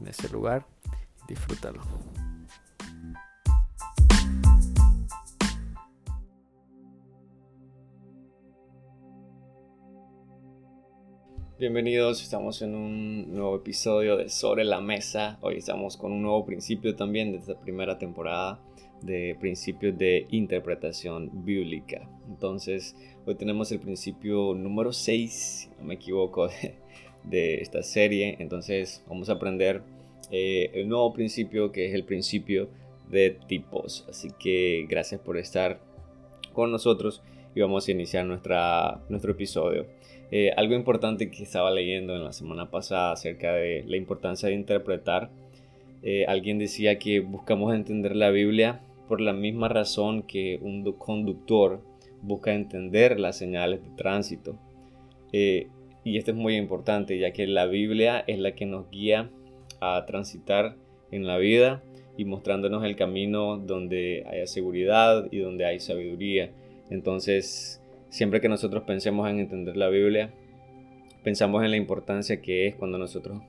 en ese lugar disfrútalo. Bienvenidos, estamos en un nuevo episodio de Sobre la Mesa. Hoy estamos con un nuevo principio también de esta primera temporada de principios de interpretación bíblica. Entonces, hoy tenemos el principio número 6, si no me equivoco, de esta serie. Entonces vamos a aprender eh, el nuevo principio que es el principio de tipos. Así que gracias por estar con nosotros y vamos a iniciar nuestra, nuestro episodio. Eh, algo importante que estaba leyendo en la semana pasada acerca de la importancia de interpretar. Eh, alguien decía que buscamos entender la Biblia por la misma razón que un conductor busca entender las señales de tránsito. Y esto es muy importante, ya que la Biblia es la que nos guía a transitar en la vida y mostrándonos el camino donde haya seguridad y donde hay sabiduría. Entonces, siempre que nosotros pensemos en entender la Biblia, pensamos en la importancia que es cuando nosotros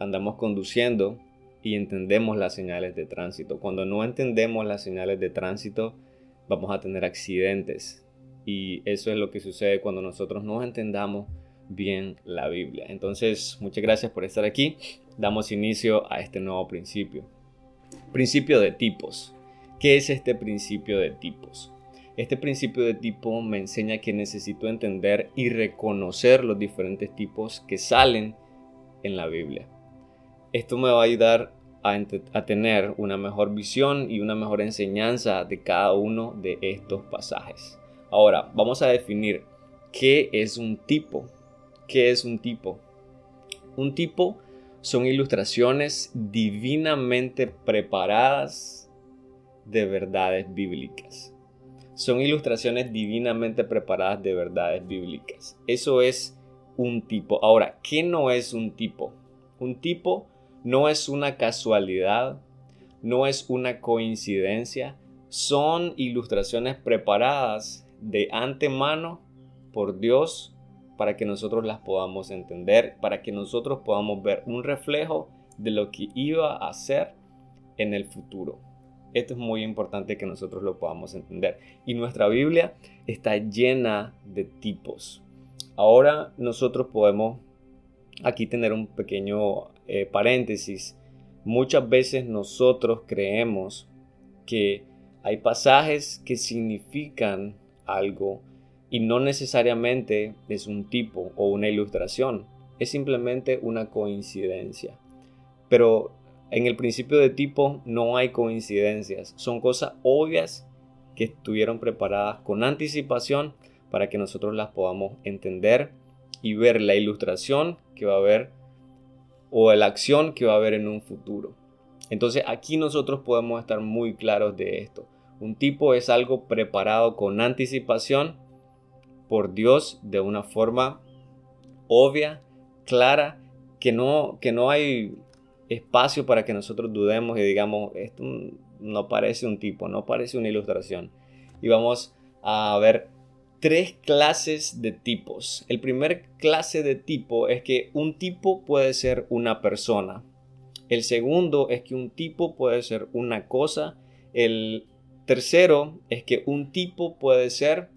andamos conduciendo y entendemos las señales de tránsito. Cuando no entendemos las señales de tránsito, vamos a tener accidentes. Y eso es lo que sucede cuando nosotros no entendamos bien la Biblia. Entonces, muchas gracias por estar aquí. Damos inicio a este nuevo principio. Principio de tipos. ¿Qué es este principio de tipos? Este principio de tipo me enseña que necesito entender y reconocer los diferentes tipos que salen en la Biblia. Esto me va a ayudar a, a, tener una mejor visión y una mejor enseñanza de cada uno de estos pasajes. Ahora, vamos a definir qué es un tipo. ¿Qué es un tipo? Un tipo son ilustraciones divinamente preparadas de verdades bíblicas. Son ilustraciones divinamente preparadas de verdades bíblicas. Eso es un tipo. Ahora, ¿qué no es un tipo? Un tipo no es una casualidad, no es una coincidencia, son ilustraciones preparadas de antemano por Dios para que nosotros las podamos entender, para que nosotros podamos ver un reflejo de lo que iba a ser en el futuro. Esto es muy importante que nosotros lo podamos entender. Y nuestra Biblia está llena de tipos. Ahora nosotros podemos aquí tener un pequeño eh, paréntesis. Muchas veces nosotros creemos que hay pasajes que significan algo y no necesariamente es un tipo o una ilustración, es simplemente una coincidencia. Pero en el principio de tipo no hay coincidencias, son cosas obvias que estuvieron preparadas con anticipación para que nosotros las podamos entender y ver la ilustración que va a haber o la acción que va a haber en un futuro. Entonces aquí nosotros podemos estar muy claros de esto. Un tipo es algo preparado con anticipación por Dios de una forma obvia, clara, que no, que no hay espacio para que nosotros dudemos y digamos, esto no parece un tipo, no parece una ilustración. Y vamos a ver tres clases de tipos. El primer clase de tipo es que un tipo puede ser una persona. El segundo es que un tipo puede ser una cosa. El tercero es que un tipo puede ser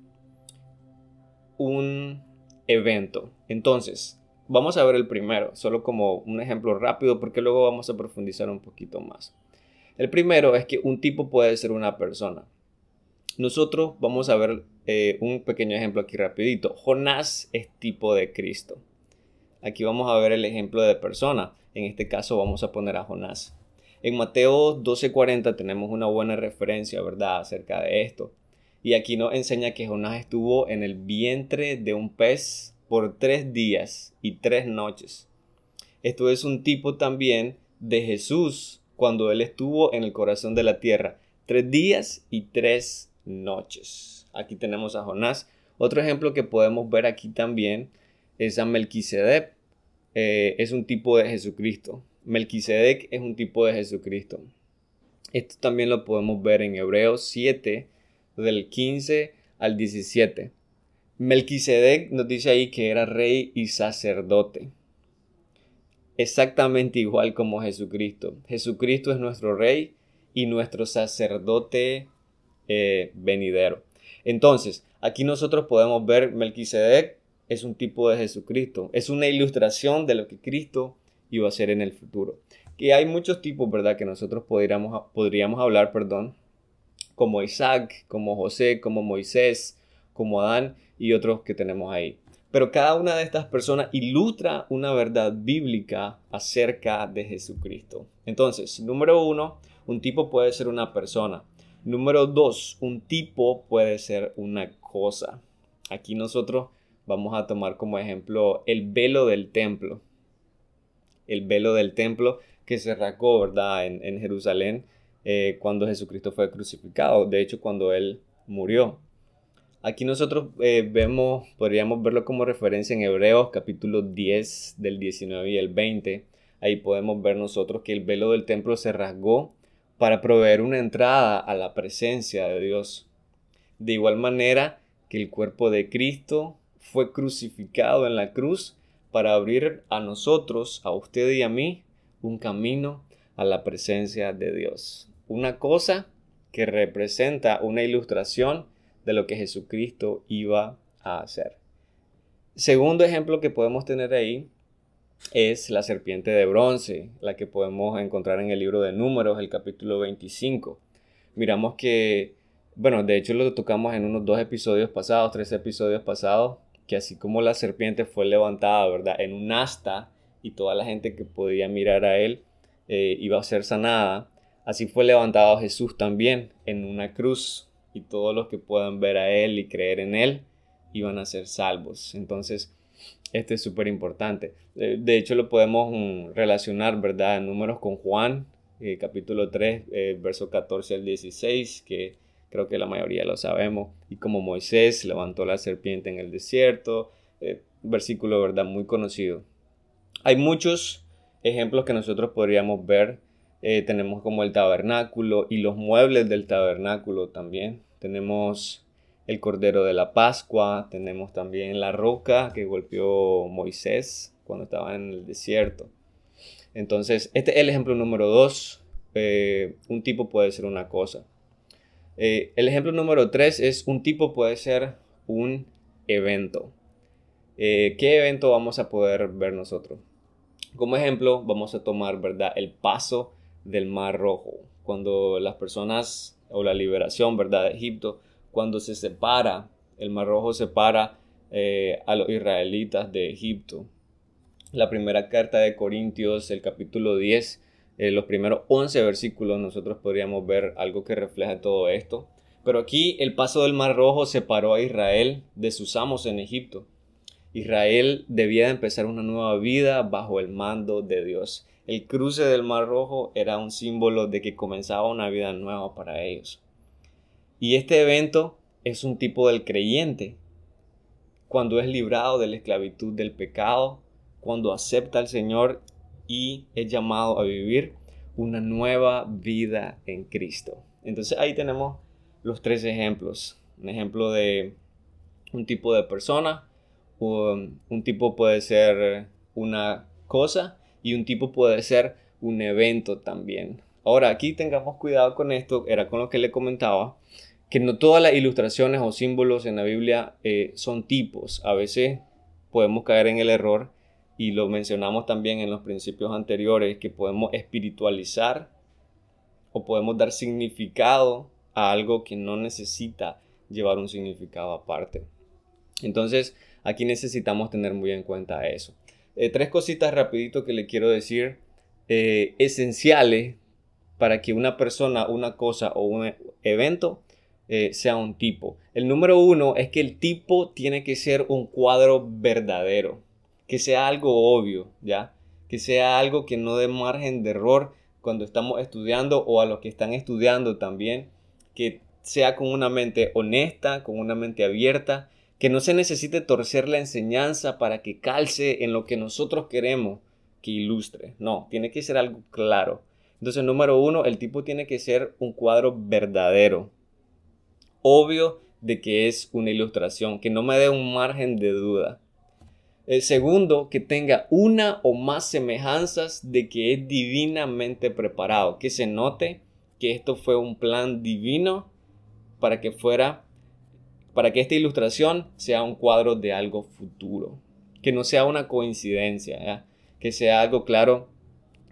un evento. Entonces, vamos a ver el primero, solo como un ejemplo rápido, porque luego vamos a profundizar un poquito más. El primero es que un tipo puede ser una persona. Nosotros vamos a ver eh, un pequeño ejemplo aquí rapidito. Jonás es tipo de Cristo. Aquí vamos a ver el ejemplo de persona. En este caso vamos a poner a Jonás. En Mateo 12:40 tenemos una buena referencia, ¿verdad?, acerca de esto. Y aquí nos enseña que Jonás estuvo en el vientre de un pez por tres días y tres noches. Esto es un tipo también de Jesús cuando él estuvo en el corazón de la tierra. Tres días y tres noches. Aquí tenemos a Jonás. Otro ejemplo que podemos ver aquí también es a Melquisedec. Eh, es un tipo de Jesucristo. Melquisedec es un tipo de Jesucristo. Esto también lo podemos ver en Hebreos 7, del 15 al 17. Melquisedec nos dice ahí que era rey y sacerdote. Exactamente igual como Jesucristo. Jesucristo es nuestro rey y nuestro sacerdote eh, venidero. Entonces, aquí nosotros podemos ver Melquisedec es un tipo de Jesucristo. Es una ilustración de lo que Cristo iba a hacer en el futuro. Que hay muchos tipos, ¿verdad? Que nosotros podríamos, podríamos hablar, perdón, como Isaac, como José, como Moisés, como Adán y otros que tenemos ahí. Pero cada una de estas personas ilustra una verdad bíblica acerca de Jesucristo. Entonces, número uno, un tipo puede ser una persona. Número dos, un tipo puede ser una cosa. Aquí nosotros vamos a tomar como ejemplo el velo del templo. El velo del templo que se ¿verdad? En, Jerusalén eh, cuando Jesucristo fue crucificado. De hecho, cuando Él murió. Aquí nosotros eh, vemos, podríamos verlo como referencia en Hebreos capítulo 10 del 19 y el 20. Ahí podemos ver nosotros que el velo del templo se rasgó para proveer una entrada a la presencia de Dios. De igual manera que el cuerpo de Cristo fue crucificado en la cruz para abrir a nosotros, a usted y a mí, un camino a la presencia de Dios. Una cosa que representa una ilustración de lo que Jesucristo iba a hacer. Segundo ejemplo que podemos tener ahí es la serpiente de bronce, la que podemos encontrar en el libro de Números, el capítulo 25. Miramos que, bueno, de hecho lo tocamos en unos dos episodios pasados, tres episodios pasados, que así como la serpiente fue levantada, ¿verdad? En un asta y toda la gente que podía mirar a él eh, iba a ser sanada, así fue levantado Jesús también en una cruz y todos los que puedan ver a él y creer en él iban a ser salvos. Entonces, este es súper importante. Eh, de hecho, lo podemos mm, relacionar, ¿verdad? En números con Juan, eh, capítulo 3, verso 14 al 16, que creo que la mayoría lo sabemos. Y como Moisés levantó la serpiente en el desierto, versículo, ¿verdad? Muy conocido. Hay muchos ejemplos que nosotros podríamos ver. Eh, tenemos como el tabernáculo y los muebles del tabernáculo también. Tenemos el Cordero de la Pascua, tenemos también la roca que golpeó Moisés cuando estaba en el desierto. Entonces, este es el ejemplo número dos. Eh, un tipo puede ser una cosa. Eh, el ejemplo número tres es un tipo puede ser un evento. ¿Qué evento vamos a poder ver nosotros? Como ejemplo, vamos a tomar, ¿verdad? El paso del Mar Rojo. Cuando las personas, o la liberación, ¿verdad? De Egipto, cuando se separa, el Mar Rojo separa eh, a los israelitas de Egipto. La primera carta de Corintios, el capítulo 10, eh, los primeros 11 versículos, nosotros podríamos ver algo que refleja todo esto. Pero aquí el paso del Mar Rojo separó a Israel de sus amos en Egipto. Israel debía empezar una nueva vida bajo el mando de Dios. El cruce del Mar Rojo era un símbolo de que comenzaba una vida nueva para ellos. Y este evento es un tipo del creyente. Cuando es librado de la esclavitud del pecado, cuando acepta al Señor y es llamado a vivir una nueva vida en Cristo. Entonces ahí tenemos los tres ejemplos. Un ejemplo de un tipo de persona, un, tipo puede ser una cosa y un tipo puede ser un evento también. Ahora, aquí tengamos cuidado con esto, era con lo que le comentaba, que no todas las ilustraciones o símbolos en la Biblia eh, son tipos. A veces podemos caer en el error y lo mencionamos también en los principios anteriores, que podemos espiritualizar o podemos dar significado a algo que no necesita llevar un significado aparte. Entonces, Aquí necesitamos tener muy en cuenta eso. Eh, tres cositas rapidito que le quiero decir eh, esenciales para que una persona, una cosa o un evento eh, sea un tipo. El número uno es que el tipo tiene que ser un cuadro verdadero, que sea algo obvio, ¿ya? que sea algo que no dé margen de error cuando estamos estudiando o a los que están estudiando también, que sea con una mente honesta, con una mente abierta, que no se necesite torcer la enseñanza para que calce en lo que nosotros queremos que ilustre. No, tiene que ser algo claro. Entonces, número uno, el tipo tiene que ser un cuadro verdadero. Obvio de que es una ilustración, que no me dé un margen de duda. El segundo, que tenga una o más semejanzas de que es divinamente preparado, que se note que esto fue un plan divino para que fuera, para que esta ilustración sea un cuadro de algo futuro, que no sea una coincidencia, que sea algo claro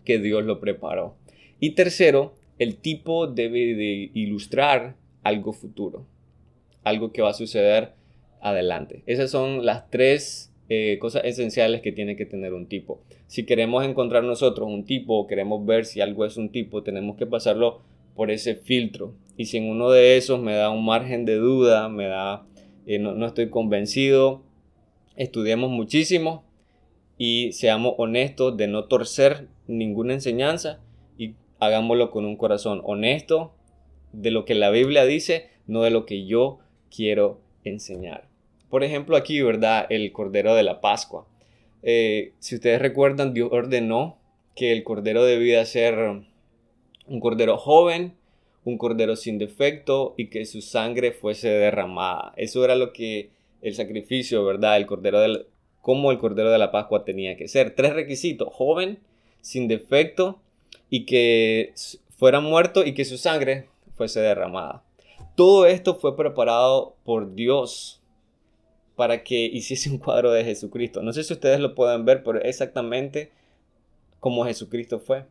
que Dios lo preparó. Y tercero, el tipo debe de ilustrar algo futuro, algo que va a suceder adelante. Esas son las tres eh, cosas esenciales que tiene que tener un tipo. Si queremos encontrar nosotros un tipo o queremos ver si algo es un tipo, tenemos que pasarlo por ese filtro. Y si en uno de esos me da un margen de duda, me da, eh, no, estoy convencido, estudiemos muchísimo y seamos honestos de no torcer ninguna enseñanza y hagámoslo con un corazón honesto de lo que la Biblia dice, no de lo que yo quiero enseñar. Por ejemplo, aquí, ¿verdad? El Cordero de la Pascua. Eh, si ustedes recuerdan, Dios ordenó que el Cordero debía ser un Cordero joven, un Cordero sin defecto y que su sangre fuese derramada. Eso era lo que el sacrificio, ¿verdad? El Cordero del, como el Cordero de la Pascua tenía que ser. Tres requisitos, joven, sin defecto y que fuera muerto y que su sangre fuese derramada. Todo esto fue preparado por Dios para que hiciese un cuadro de Jesucristo. No sé si ustedes lo pueden ver, pero exactamente como Jesucristo fue.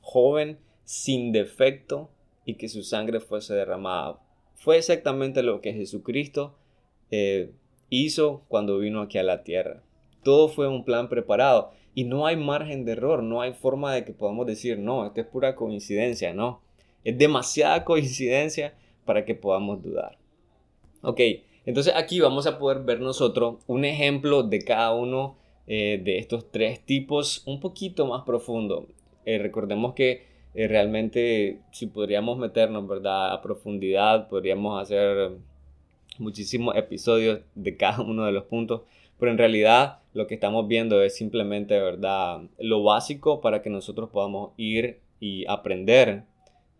Joven, sin defecto y que su sangre fuese derramada. Fue exactamente lo que Jesucristo eh, hizo cuando vino aquí a la tierra. Todo fue un plan preparado y no hay margen de error, no hay forma de que podamos decir, no, esto es pura coincidencia, no. Es demasiada coincidencia para que podamos dudar. Ok, entonces aquí vamos a poder ver nosotros un ejemplo de cada uno eh, de estos tres tipos un poquito más profundo. Eh, recordemos que eh, realmente si podríamos meternos ¿verdad? a profundidad, podríamos hacer muchísimos episodios de cada uno de los puntos, pero en realidad lo que estamos viendo es simplemente ¿verdad? lo básico para que nosotros podamos ir y aprender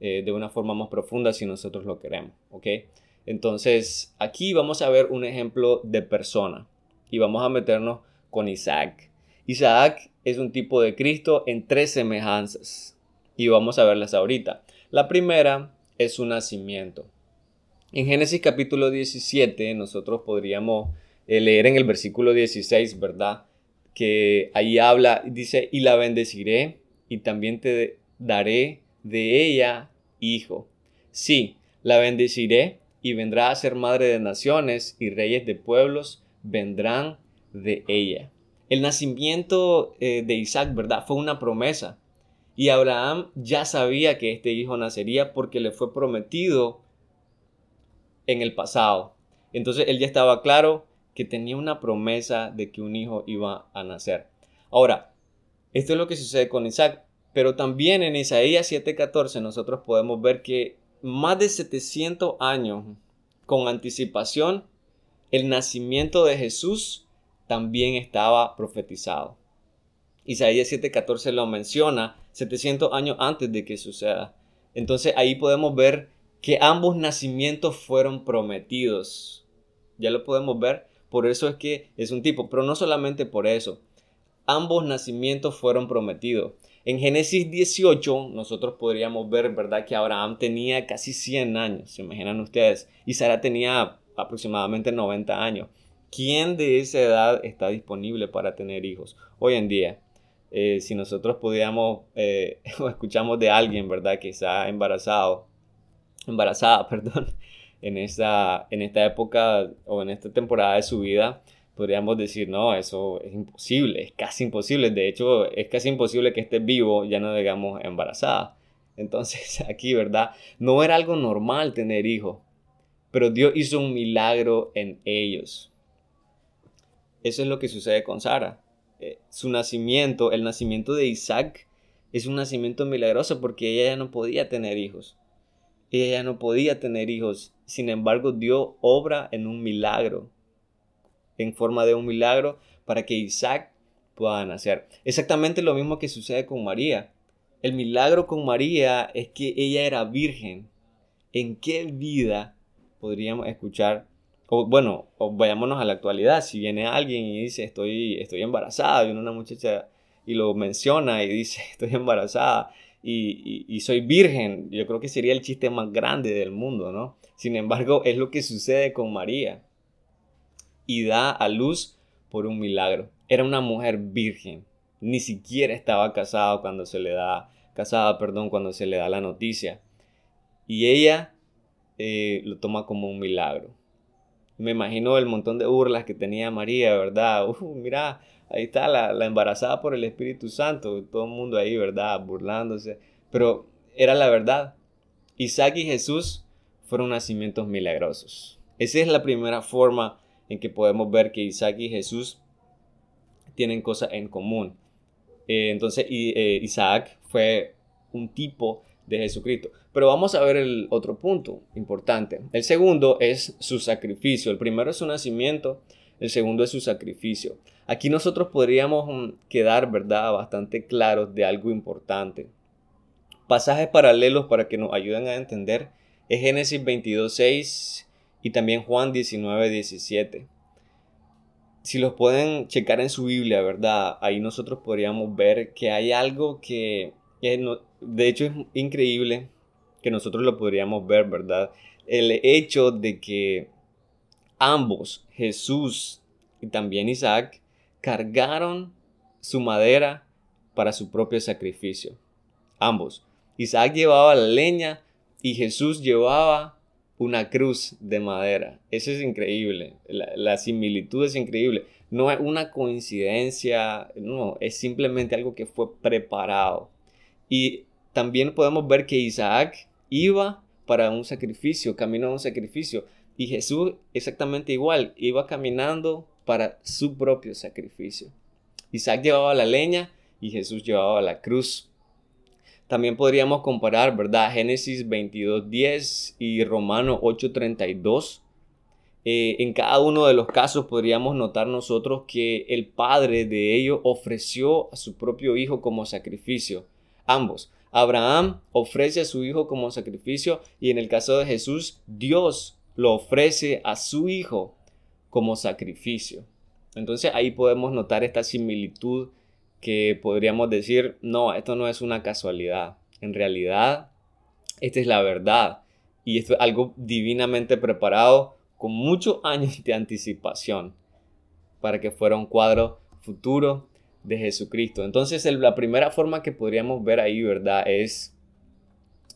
de una forma más profunda si nosotros lo queremos. ¿okay? Entonces, aquí vamos a ver un ejemplo de persona y vamos a meternos con Isaac. Isaac es un tipo de Cristo en tres semejanzas y vamos a verlas ahorita. La primera es su nacimiento. En Génesis capítulo 17 nosotros podríamos eh, leer en el versículo 16, ¿verdad? Que ahí habla, dice, y la bendeciré y también te daré de ella hijo. Sí, la bendeciré y vendrá a ser madre de naciones y reyes de pueblos vendrán de ella. El nacimiento eh, de Isaac, ¿verdad? Fue una promesa. Y Abraham ya sabía que este hijo nacería porque le fue prometido en el pasado. Entonces él ya estaba claro que tenía una promesa de que un hijo iba a nacer. Ahora, esto es lo que sucede con Isaac, pero también en Isaías 7:14 nosotros podemos ver que más de 700 años con anticipación, el nacimiento de Jesús también estaba profetizado. Isaías 7:14 lo menciona 700 años antes de que suceda. Entonces ahí podemos ver que ambos nacimientos fueron prometidos. Ya lo podemos ver. Por eso es que es un tipo, pero no solamente por eso. Ambos nacimientos fueron prometidos. En Génesis 18 nosotros podríamos ver, ¿verdad? Que Abraham tenía casi 100 años, se imaginan ustedes, y Sara tenía aproximadamente 90 años. ¿Quién de esa edad está disponible para tener hijos hoy en día? Eh, si nosotros pudiéramos eh, o escuchamos de alguien, ¿verdad? Que está embarazado, embarazada, perdón, en esta, en esta época o en esta temporada de su vida, podríamos decir, no, eso es imposible, es casi imposible. De hecho, es casi imposible que esté vivo, ya no digamos embarazada. Entonces, aquí, ¿verdad? No era algo normal tener hijos, pero Dios hizo un milagro en ellos. Eso es lo que sucede con Sara. Eh, su nacimiento, el nacimiento de Isaac, es un nacimiento milagroso porque ella ya no podía tener hijos. Ella ya no podía tener hijos. Sin embargo, Dios obra en un milagro, en forma de un milagro, para que Isaac pueda nacer. Exactamente lo mismo que sucede con María. El milagro con María es que ella era virgen. ¿En qué vida podríamos escuchar? O, bueno, o vayámonos a la actualidad. Si viene alguien y dice estoy, estoy embarazada, viene una muchacha y lo menciona y dice estoy embarazada y, y, soy virgen, yo creo que sería el chiste más grande del mundo, ¿no? Sin embargo, es lo que sucede con María. Y da a luz por un milagro. Era una mujer virgen. Ni siquiera estaba casada cuando se le da, casada, perdón, cuando se le da la noticia. Y ella eh, lo toma como un milagro. Me imagino el montón de burlas que tenía María, ¿verdad? Uh, mira, ahí está la, la, embarazada por el Espíritu Santo, todo el mundo ahí, ¿verdad? Burlándose. Pero era la verdad. Isaac y Jesús fueron nacimientos milagrosos. Esa es la primera forma en que podemos ver que Isaac y Jesús tienen cosas en común. Eh, entonces eh, Isaac fue un tipo de Jesucristo. Pero vamos a ver el otro punto importante. El segundo es su sacrificio. El primero es su nacimiento, el segundo es su sacrificio. Aquí nosotros podríamos mm, quedar, ¿verdad?, bastante claros de algo importante. Pasajes paralelos para que nos ayuden a entender es Génesis 22.6 y también Juan 19.17. Si los pueden checar en su Biblia, ¿verdad? Ahí nosotros podríamos ver que hay algo que, de hecho es increíble que nosotros lo podríamos ver, ¿verdad? El hecho de que ambos, Jesús y también Isaac, cargaron su madera para su propio sacrificio. Ambos. Isaac llevaba la leña y Jesús llevaba una cruz de madera. Eso es increíble. La, similitud es increíble. No es una coincidencia, no, es simplemente algo que fue preparado. Y también podemos ver que Isaac iba para un sacrificio, caminó a un sacrificio. Y Jesús exactamente igual, iba caminando para su propio sacrificio. Isaac llevaba la leña y Jesús llevaba la cruz. También podríamos comparar, ¿verdad? Génesis 22.10 y Romano 8.32. Eh, en cada uno de los casos podríamos notar nosotros que el padre de ellos ofreció a su propio hijo como sacrificio. Ambos. Abraham ofrece a su hijo como sacrificio y en el caso de Jesús, Dios lo ofrece a su hijo como sacrificio. Entonces ahí podemos notar esta similitud que podríamos decir, no, esto no es una casualidad. En realidad, esta es la verdad. Y esto es algo divinamente preparado con muchos años de anticipación para que fuera un cuadro futuro de Jesucristo. Entonces, la primera forma que podríamos ver ahí, ¿verdad? Es,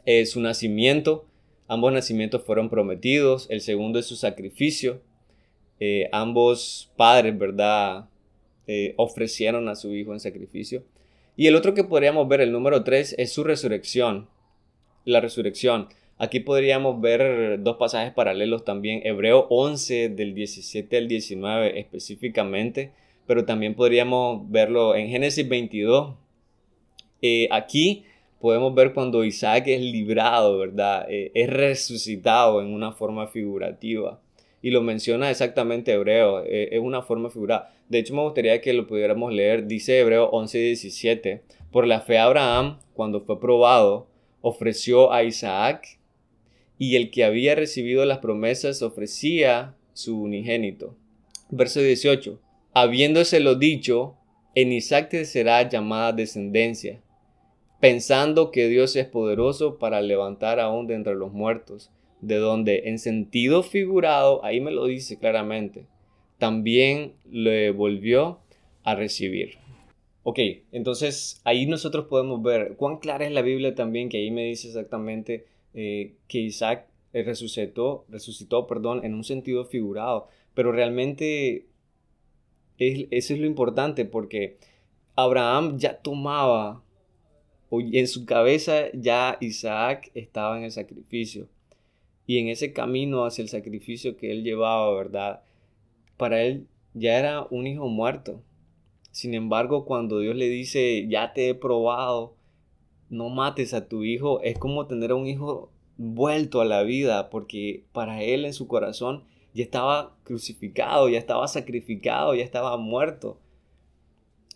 es su nacimiento. Ambos nacimientos fueron prometidos. El segundo es su sacrificio. Eh, ambos padres, ¿verdad? Eh, ofrecieron a su hijo en sacrificio. Y el otro que podríamos ver, el número 3, es su resurrección. La resurrección. Aquí podríamos ver dos pasajes paralelos también. Hebreo 11 del 17 al 19 específicamente. Pero también podríamos verlo en Génesis 22. Eh, aquí podemos ver cuando Isaac es librado, ¿verdad? es resucitado en una forma figurativa y lo menciona exactamente Hebreo, eh, es una forma figurada. De hecho, me gustaría que lo pudiéramos leer, dice Hebreo 11:17, por la fe Abraham, cuando fue probado, ofreció a Isaac y el que había recibido las promesas ofrecía su unigénito. Verso 18, habiéndoselo dicho, en Isaac te será llamada descendencia, pensando que Dios es poderoso para levantar aún de entre los muertos de donde en sentido figurado, ahí me lo dice claramente, también le volvió a recibir. Ok, entonces ahí nosotros podemos ver cuán clara es la Biblia también, que ahí me dice exactamente eh, que Isaac resucitó, resucitó perdón, en un sentido figurado, pero realmente eso es lo importante porque Abraham ya tomaba, en su cabeza ya Isaac estaba en el sacrificio y en ese camino hacia el sacrificio que él llevaba, ¿verdad? Para él ya era un hijo muerto. Sin embargo, cuando Dios le dice, ya te he probado, no mates a tu hijo, es como tener a un hijo vuelto a la vida, porque para él en su corazón ya estaba crucificado, ya estaba sacrificado, ya estaba muerto.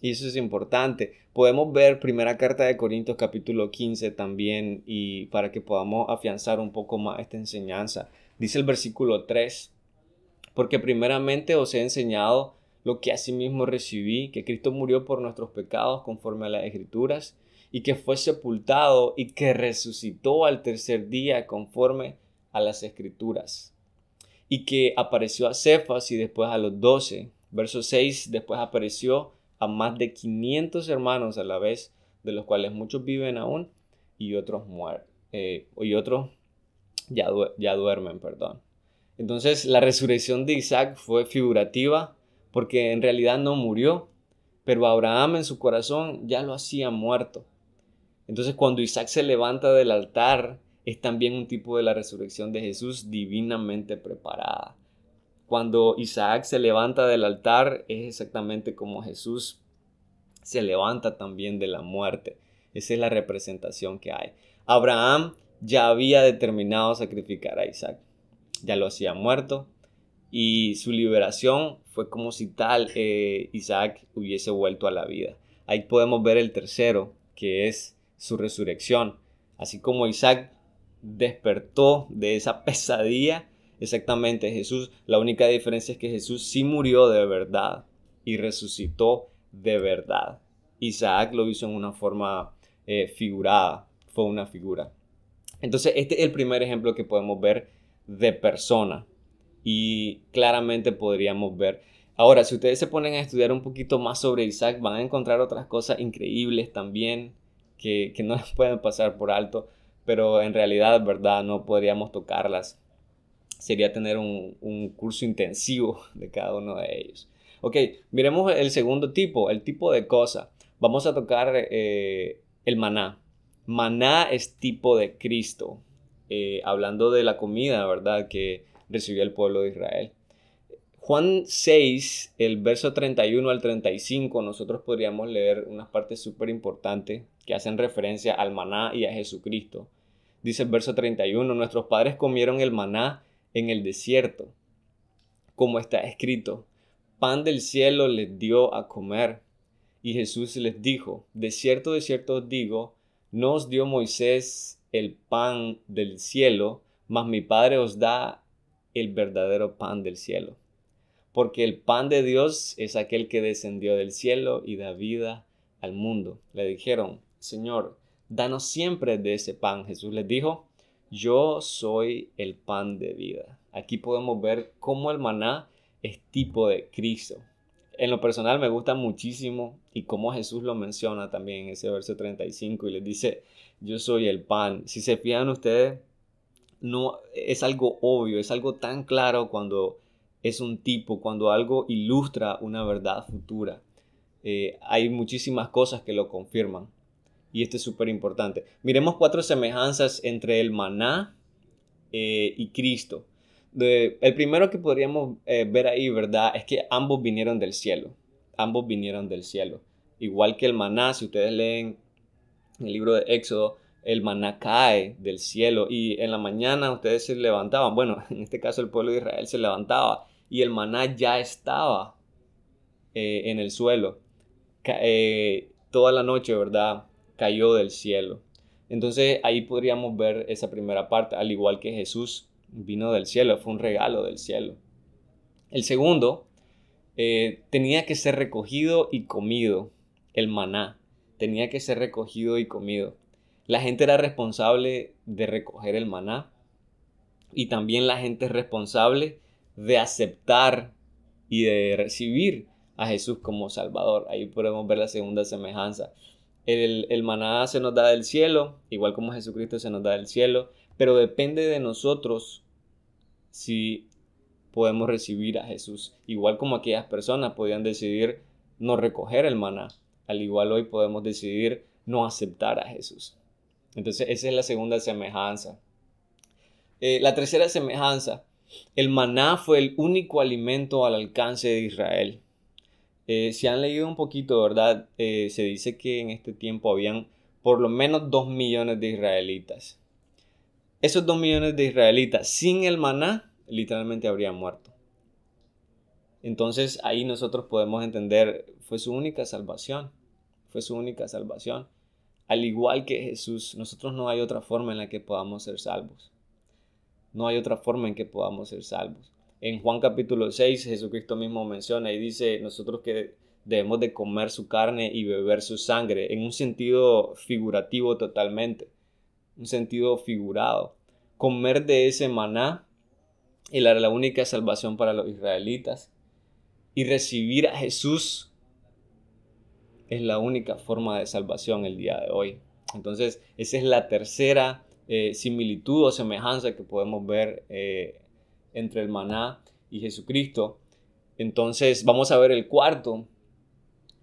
Y eso es importante. Podemos ver primera carta de Corintios capítulo 15 también y para que podamos afianzar un poco más esta enseñanza. Dice el versículo 3, porque primeramente os he enseñado lo que asimismo recibí, que Cristo murió por nuestros pecados conforme a las escrituras y que fue sepultado y que resucitó al tercer día conforme a las escrituras y que apareció a Cefas y después a los doce. Verso 6, después apareció a más de 500 hermanos a la vez, de los cuales muchos viven aún y otros mueren, eh, y otros ya, ya duermen, perdón. Entonces la resurrección de Isaac fue figurativa porque en realidad no murió, pero Abraham en su corazón ya lo hacía muerto. Entonces cuando Isaac se levanta del altar, es también un tipo de la resurrección de Jesús divinamente preparada. Cuando Isaac se levanta del altar, es exactamente como Jesús se levanta también de la muerte. Esa es la representación que hay. Abraham ya había determinado sacrificar a Isaac. Ya lo hacía muerto. Y su liberación fue como si tal eh, Isaac hubiese vuelto a la vida. Ahí podemos ver el tercero, que es su resurrección. Así como Isaac despertó de esa pesadilla, exactamente Jesús, la única diferencia es que Jesús sí murió de verdad y resucitó de verdad. Isaac lo hizo en una forma eh, figurada, fue una figura. Entonces, este es el primer ejemplo que podemos ver de persona y claramente podríamos ver. Ahora, si ustedes se ponen a estudiar un poquito más sobre Isaac, van a encontrar otras cosas increíbles también que, no les pueden pasar por alto, pero en realidad, ¿verdad? No podríamos tocarlas. Sería tener un, curso intensivo de cada uno de ellos. Ok, miremos el segundo tipo, el tipo de cosa. Vamos a tocar eh, el maná. Maná es tipo de Cristo. Eh, hablando de la comida, ¿verdad? Que recibió el pueblo de Israel. Juan 6, el verso 31 al 35, nosotros podríamos leer unas partes súper importantes que hacen referencia al maná y a Jesucristo. Dice el verso 31, nuestros padres comieron el maná en el desierto, como está escrito, pan del cielo les dio a comer. Y Jesús les dijo, de cierto, de cierto os digo, no os dio Moisés el pan del cielo, mas mi Padre os da el verdadero pan del cielo. Porque el pan de Dios es aquel que descendió del cielo y da vida al mundo. Le dijeron, Señor, danos siempre de ese pan. Jesús les dijo, yo soy el pan de vida. Aquí podemos ver cómo el maná es tipo de Cristo. En lo personal me gusta muchísimo y cómo Jesús lo menciona también en ese verso 35 y les dice, yo soy el pan. Si se fijan ustedes, no es algo obvio, es algo tan claro cuando es un tipo, cuando algo ilustra una verdad futura. Eh, hay muchísimas cosas que lo confirman y esto es súper importante. Miremos cuatro semejanzas entre el maná eh, y Cristo. el primero que podríamos eh, ver ahí, ¿verdad? Es que ambos vinieron del cielo. Ambos vinieron del cielo. Igual que el maná, si ustedes leen el libro de Éxodo, el maná cae del cielo y en la mañana ustedes se levantaban, bueno, en este caso el pueblo de Israel se levantaba y el maná ya estaba eh, en el suelo. Toda la noche, ¿verdad? Cayó del cielo. Entonces ahí podríamos ver esa primera parte, al igual que Jesús vino del cielo, fue un regalo del cielo. El segundo, eh, tenía que ser recogido y comido, el maná, tenía que ser recogido y comido. La gente era responsable de recoger el maná y también la gente es responsable de aceptar y de recibir a Jesús como Salvador. Ahí podemos ver la segunda semejanza. El, maná se nos da del cielo, igual como Jesucristo se nos da del cielo, pero depende de nosotros si podemos recibir a Jesús. Igual como aquellas personas podían decidir no recoger el maná, al igual hoy podemos decidir no aceptar a Jesús. Entonces esa es la segunda semejanza. Eh, la tercera semejanza, el maná fue el único alimento al alcance de Israel. Eh, si han leído un poquito, ¿verdad? Eh, se dice que en este tiempo habían por lo menos dos millones de israelitas. Esos dos millones de israelitas sin el maná literalmente habrían muerto. Entonces ahí nosotros podemos entender, fue su única salvación, fue su única salvación. Al igual que Jesús, nosotros no hay otra forma en la que podamos ser salvos. No hay otra forma en que podamos ser salvos. En Juan capítulo 6, Jesucristo mismo menciona y dice nosotros que debemos de comer su carne y beber su sangre, en un sentido figurativo totalmente, un sentido figurado. Comer de ese maná era la única salvación para los israelitas y recibir a Jesús es la única forma de salvación el día de hoy. Entonces, esa es la tercera eh, similitud o semejanza que podemos ver eh, entre el maná y Jesucristo. Entonces vamos a ver el cuarto.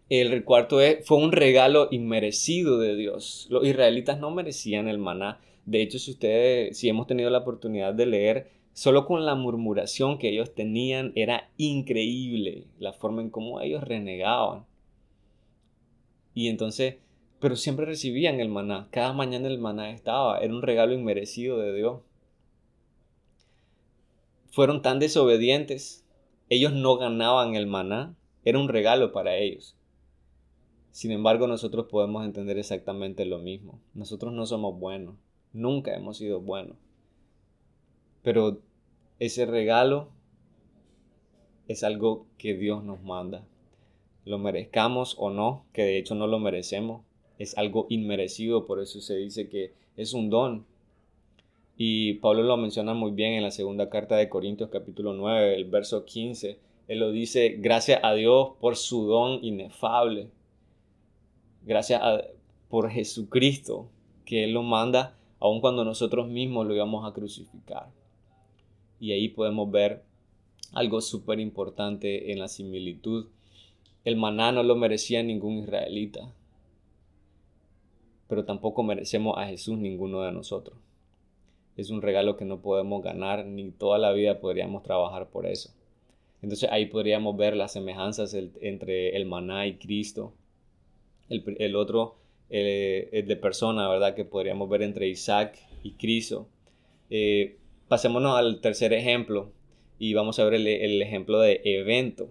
El cuarto fue un regalo inmerecido de Dios. Los israelitas no merecían el maná. De hecho, si ustedes, si hemos tenido la oportunidad de leer, solo con la murmuración que ellos tenían era increíble la forma en cómo ellos renegaban. Y entonces, pero siempre recibían el maná. Cada mañana el maná estaba. Era un regalo inmerecido de Dios fueron tan desobedientes, ellos no ganaban el maná, era un regalo para ellos. Sin embargo, nosotros podemos entender exactamente lo mismo. Nosotros no somos buenos, nunca hemos sido buenos. Pero ese regalo es algo que Dios nos manda. Lo merezcamos o no, que de hecho no lo merecemos, es algo inmerecido, por eso se dice que es un don, y Pablo lo menciona muy bien en la segunda carta de Corintios capítulo 9, el verso 15. Él lo dice, gracias a Dios por su don inefable. Gracias por Jesucristo, que Él lo manda aun cuando nosotros mismos lo íbamos a crucificar. Y ahí podemos ver algo súper importante en la similitud. El maná no lo merecía ningún israelita, pero tampoco merecemos a Jesús ninguno de nosotros es un regalo que no podemos ganar, ni toda la vida podríamos trabajar por eso. Entonces ahí podríamos ver las semejanzas entre el maná y Cristo. El, otro es de persona, ¿verdad? Que podríamos ver entre Isaac y Cristo. Eh, pasémonos al tercer ejemplo y vamos a ver el, ejemplo de evento.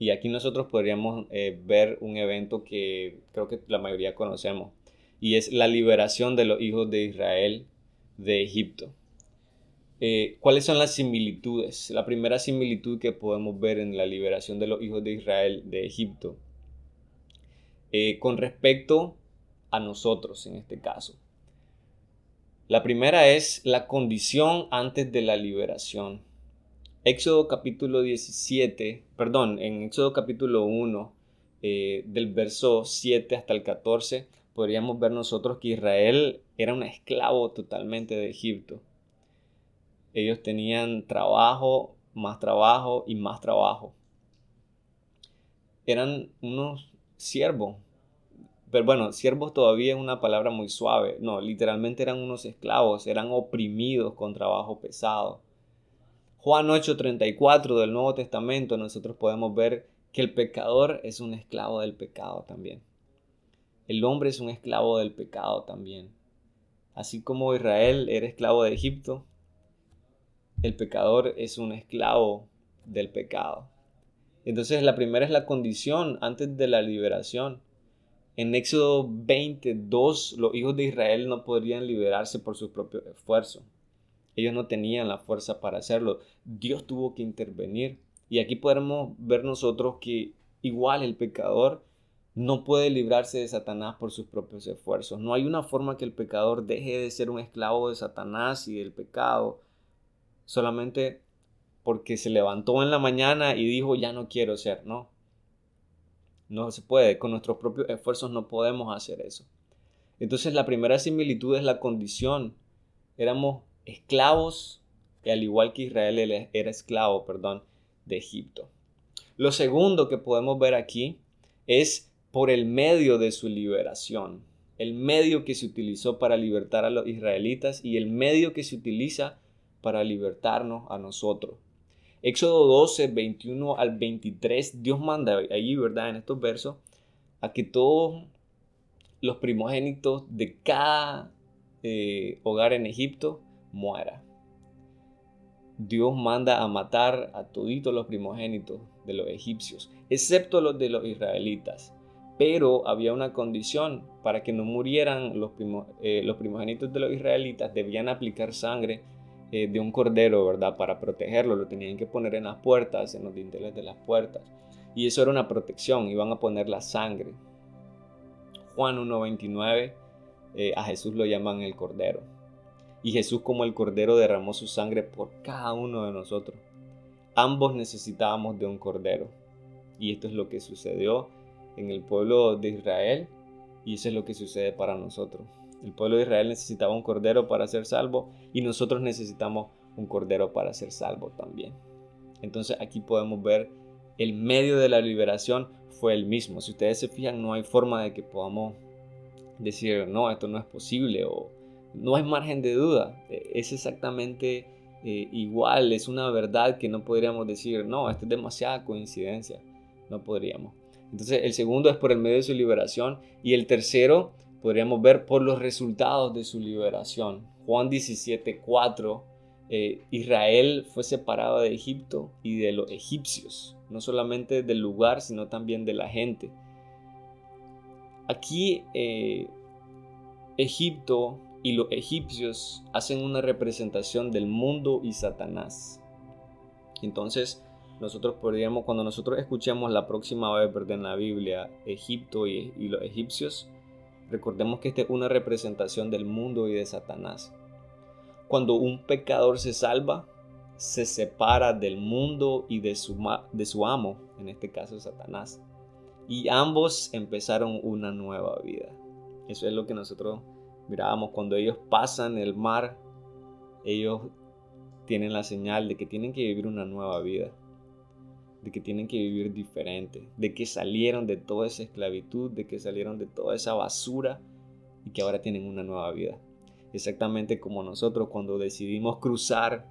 Y aquí nosotros podríamos eh, ver un evento que creo que la mayoría conocemos y es la liberación de los hijos de Israel de Egipto. Eh, ¿Cuáles son las similitudes? La primera similitud que podemos ver en la liberación de los hijos de Israel de Egipto eh, con respecto a nosotros en este caso. La primera es la condición antes de la liberación. Éxodo capítulo 17, perdón, en Éxodo capítulo 1, eh, del verso 7 hasta el 14, podríamos ver nosotros que Israel era un esclavo totalmente de Egipto. Ellos tenían trabajo, más trabajo y más trabajo. Eran unos siervos. Pero bueno, siervos todavía es una palabra muy suave. No, literalmente eran unos esclavos, eran oprimidos con trabajo pesado. Juan 8:34 del Nuevo Testamento nosotros podemos ver que el pecador es un esclavo del pecado también. El hombre es un esclavo del pecado también. Así como Israel era esclavo de Egipto, el pecador es un esclavo del pecado. Entonces la primera es la condición antes de la liberación. En Éxodo 22 los hijos de Israel no podrían liberarse por su propio esfuerzo. Ellos no tenían la fuerza para hacerlo. Dios tuvo que intervenir. Y aquí podemos ver nosotros que igual el pecador no puede librarse de Satanás por sus propios esfuerzos. No hay una forma que el pecador deje de ser un esclavo de Satanás y del pecado solamente porque se levantó en la mañana y dijo ya no quiero ser, no. No se puede, con nuestros propios esfuerzos no podemos hacer eso. Entonces la primera similitud es la condición. Éramos esclavos, y al igual que Israel era esclavo, perdón, de Egipto. Lo segundo que podemos ver aquí es por el medio de su liberación, el medio que se utilizó para libertar a los israelitas y el medio que se utiliza para libertarnos a nosotros. Éxodo 12, 21 al 23, Dios manda allí, ¿verdad? En estos versos, a que todos los primogénitos de cada eh, hogar en Egipto muera. Dios manda a matar a toditos los primogénitos de los egipcios, excepto los de los israelitas. Pero había una condición, para que no murieran los, eh, los primogénitos de los israelitas, debían aplicar sangre eh, de un cordero, ¿verdad? Para protegerlo, lo tenían que poner en las puertas, en los dinteles de las puertas. Y eso era una protección, iban a poner la sangre. Juan 1.29, eh, a Jesús lo llaman el cordero. Y Jesús como el cordero derramó su sangre por cada uno de nosotros. Ambos necesitábamos de un cordero. Y esto es lo que sucedió en el pueblo de Israel y eso es lo que sucede para nosotros. El pueblo de Israel necesitaba un cordero para ser salvo y nosotros necesitamos un cordero para ser salvo también. Entonces aquí podemos ver el medio de la liberación fue el mismo. Si ustedes se fijan, no hay forma de que podamos decir, no, esto no es posible o no hay margen de duda. E, es exactamente eh, igual, es una verdad que no podríamos decir, no, esto es demasiada coincidencia. No podríamos. Entonces el segundo es por el medio de su liberación y el tercero podríamos ver por los resultados de su liberación. Juan 17, 4, eh, Israel fue separado de Egipto y de los egipcios, no solamente del lugar, sino también de la gente. Aquí eh, Egipto y los egipcios hacen una representación del mundo y Satanás. Entonces, nosotros podríamos, cuando nosotros escuchemos la próxima vez en la Biblia Egipto y, y los egipcios, recordemos que esta es una representación del mundo y de Satanás. Cuando un pecador se salva, se separa del mundo y de su, de su amo, en este caso Satanás. Y ambos empezaron una nueva vida. Eso es lo que nosotros mirábamos cuando ellos pasan el mar, ellos tienen la señal de que tienen que vivir una nueva vida de que tienen que vivir diferente, de que salieron de toda esa esclavitud, de que salieron de toda esa basura y que ahora tienen una nueva vida. Exactamente como nosotros cuando decidimos cruzar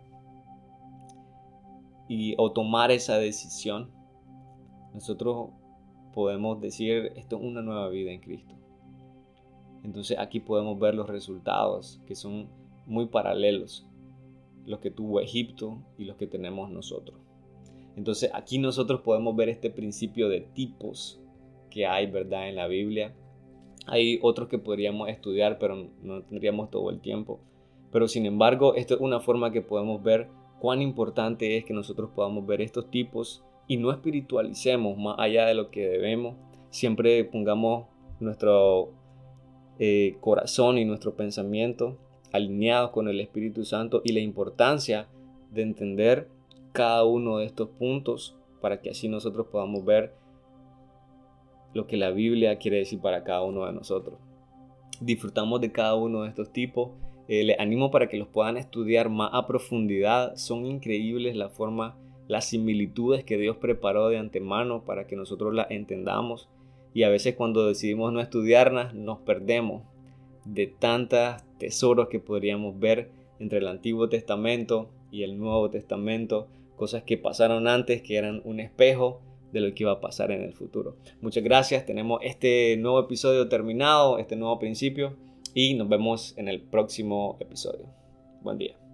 y o tomar esa decisión, nosotros podemos decir esto es una nueva vida en Cristo. Entonces aquí podemos ver los resultados que son muy paralelos, los que tuvo Egipto y los que tenemos nosotros. Entonces aquí nosotros podemos ver este principio de tipos que hay, ¿verdad? En la Biblia. Hay otros que podríamos estudiar, pero no tendríamos todo el tiempo. Pero sin embargo, esto es una forma que podemos ver cuán importante es que nosotros podamos ver estos tipos y no espiritualicemos más allá de lo que debemos. Siempre pongamos nuestro eh, corazón y nuestro pensamiento alineados con el Espíritu Santo y la importancia de entender cada uno de estos puntos para que así nosotros podamos ver lo que la Biblia quiere decir para cada uno de nosotros. Disfrutamos de cada uno de estos tipos. Eh, les animo para que los puedan estudiar más a profundidad. Son increíbles la forma, las similitudes que Dios preparó de antemano para que nosotros las entendamos. Y a veces cuando decidimos no estudiarlas nos perdemos de tantos tesoros que podríamos ver entre el Antiguo Testamento y el Nuevo Testamento cosas que pasaron antes, que eran un espejo de lo que iba a pasar en el futuro. Muchas gracias, tenemos este nuevo episodio terminado, este nuevo principio, y nos vemos en el próximo episodio. Buen día.